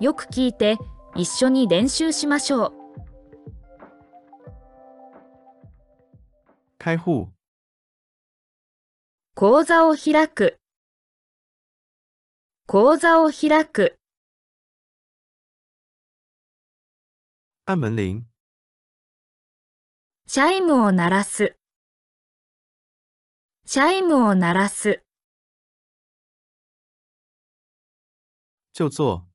よく聞いて一緒に練習しましょう。开户、口座を開く。口座を開く。按门铃、チャイムを鳴らす。チャイムを鳴らす。就坐、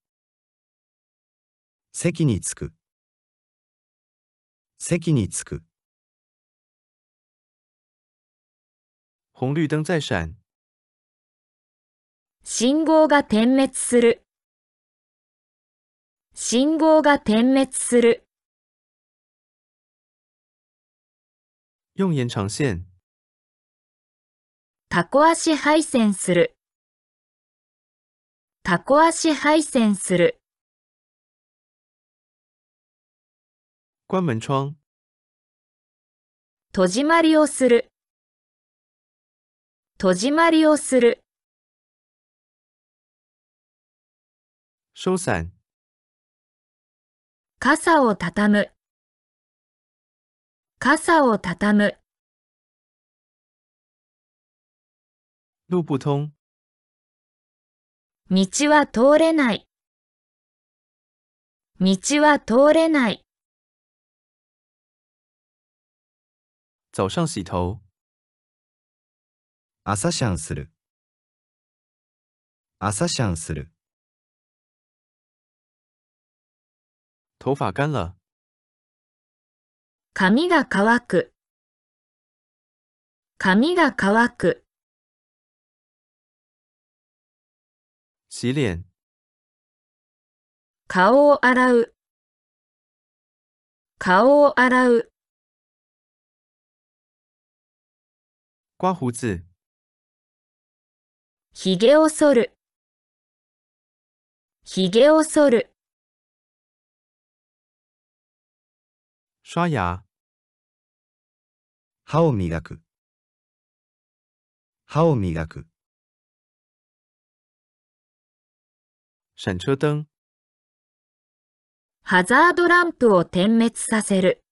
席に着く。席に着く。红绿灯在闪、信号が点滅する。信号が点滅する。用延长线、タコ足配線する。タコ足配線する。关门窗、戸締まりをする。戸締まりをする。收伞、傘をたたむ。傘をたたむ。路不通、道は通れない。道は通れない。早上洗头、朝シャンする。朝シャンする。头发干了、髪が乾く。髪が乾く。洗脸、顔を洗う。顔を洗う。刮胡子、ひげを剃る。ひげを剃る。刷牙、歯を磨く。歯を磨く。闪车灯、ハザードランプを点滅させる。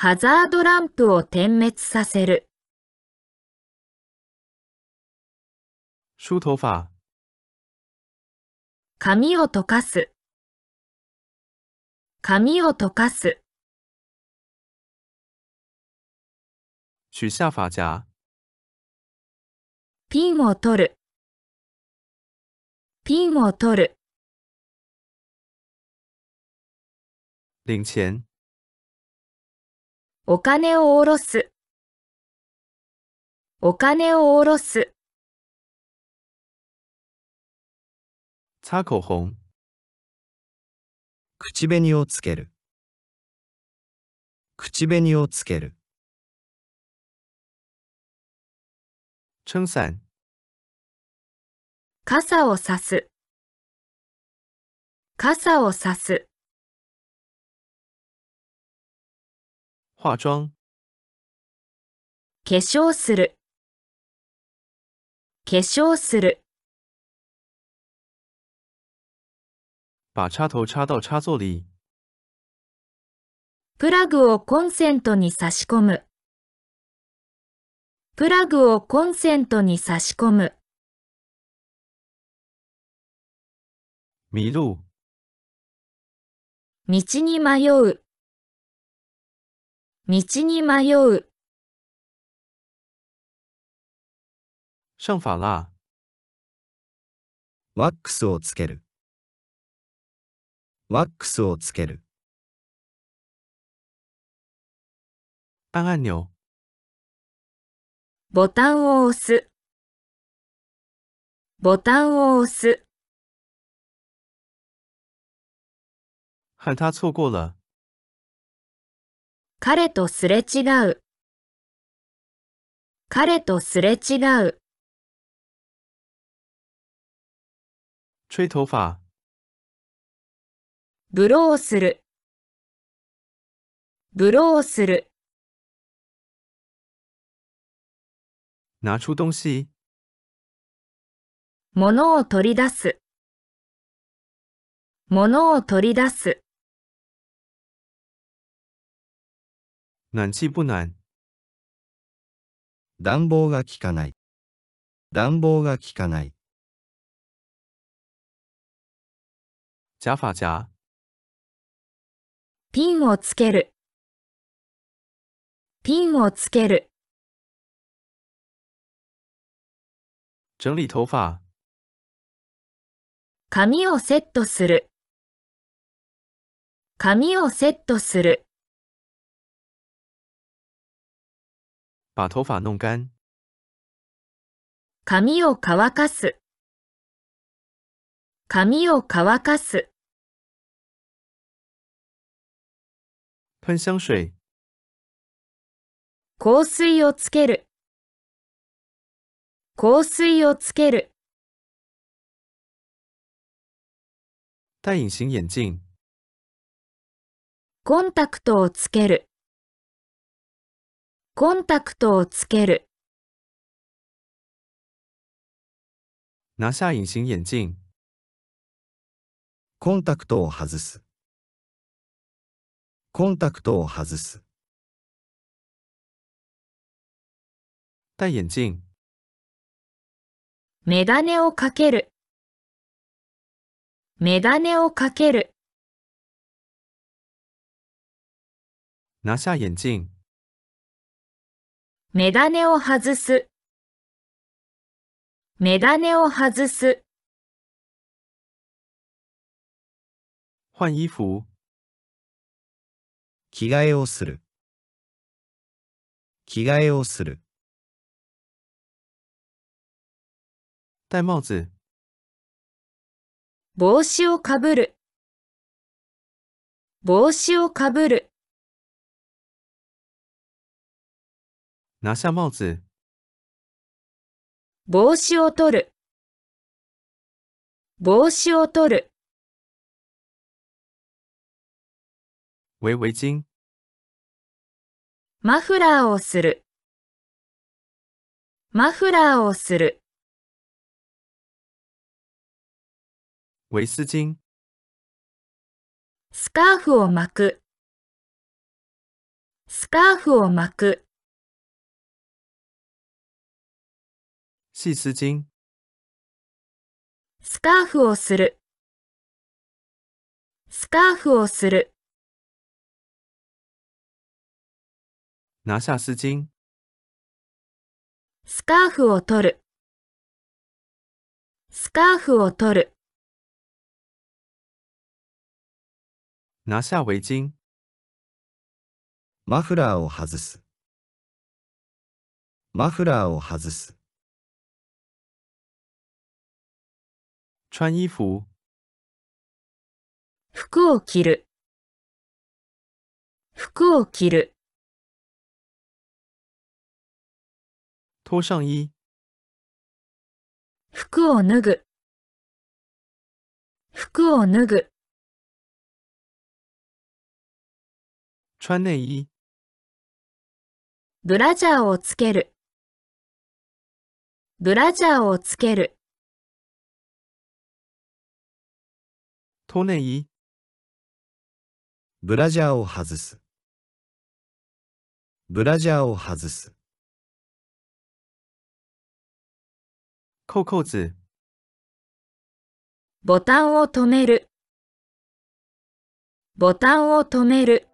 ハザードランプを点滅させる。梳头发、髪を溶かす。髪を溶かす。取下发夹、ピンを取る。ピンを取る。领钱、お金を下ろす。お金を下ろす。擦口红、口紅をつける。口紅をつける。撑伞、傘をさす。傘をさす。化妆、化粧する。化粧する。把插头插到插座里、プラグをコンセントに差し込む。プラグをコンセントに差し込む。迷路、道に迷う。道に迷う。上发蜡、ワックスをつける。ワックスをつける。按按钮、ボタンを押す。ボタンを押す。和他错过了、彼とすれ違う。彼とすれ違う。吹头发、ブローする。ブローする。拿出东西、物を取り出す。物を取り出す。暖气不暖，暖房が効かない。暖房が効かない。夹发夹，ピンをつける。ピンをつける。整理头发，髪をセットする。髪をセットする。把头发弄干，髪を乾かす。髪を乾かす。喷香水，香水をつける。香水をつける。戴隐形眼镜，コンタクトをつける。コンタクトをつける。拿下隐形眼镜，コンタクトを外す。コンタクトを外す。戴眼镜，メガネをかける。メガネをかける。拿下眼镜，メガネを外す。メガネを外す。换衣服，着替えをする。着替えをする。戴帽子，帽子をかぶる。帽子をかぶる。拿下帽子，帽子を取る。帽子を取る。围围巾，マフラーをする。マフラーをする。围丝巾，スカーフを巻く。スカーフを巻く。细丝巾，スカーフをする。スカーフをする。拿下丝巾，スカーフを取る。スカーフを取る。拿下围巾，マフラーを外す。マフラーを外す。穿衣服，服を着る。服を着る。脱上衣，服を脱ぐ。服を脱ぐ。穿内衣，ブラジャーをつける。ブラジャーをつける。脱内衣，ブラジャーを外す。ブラジャーを外す。扣扣子，ボタンを止める。ボタンを止める。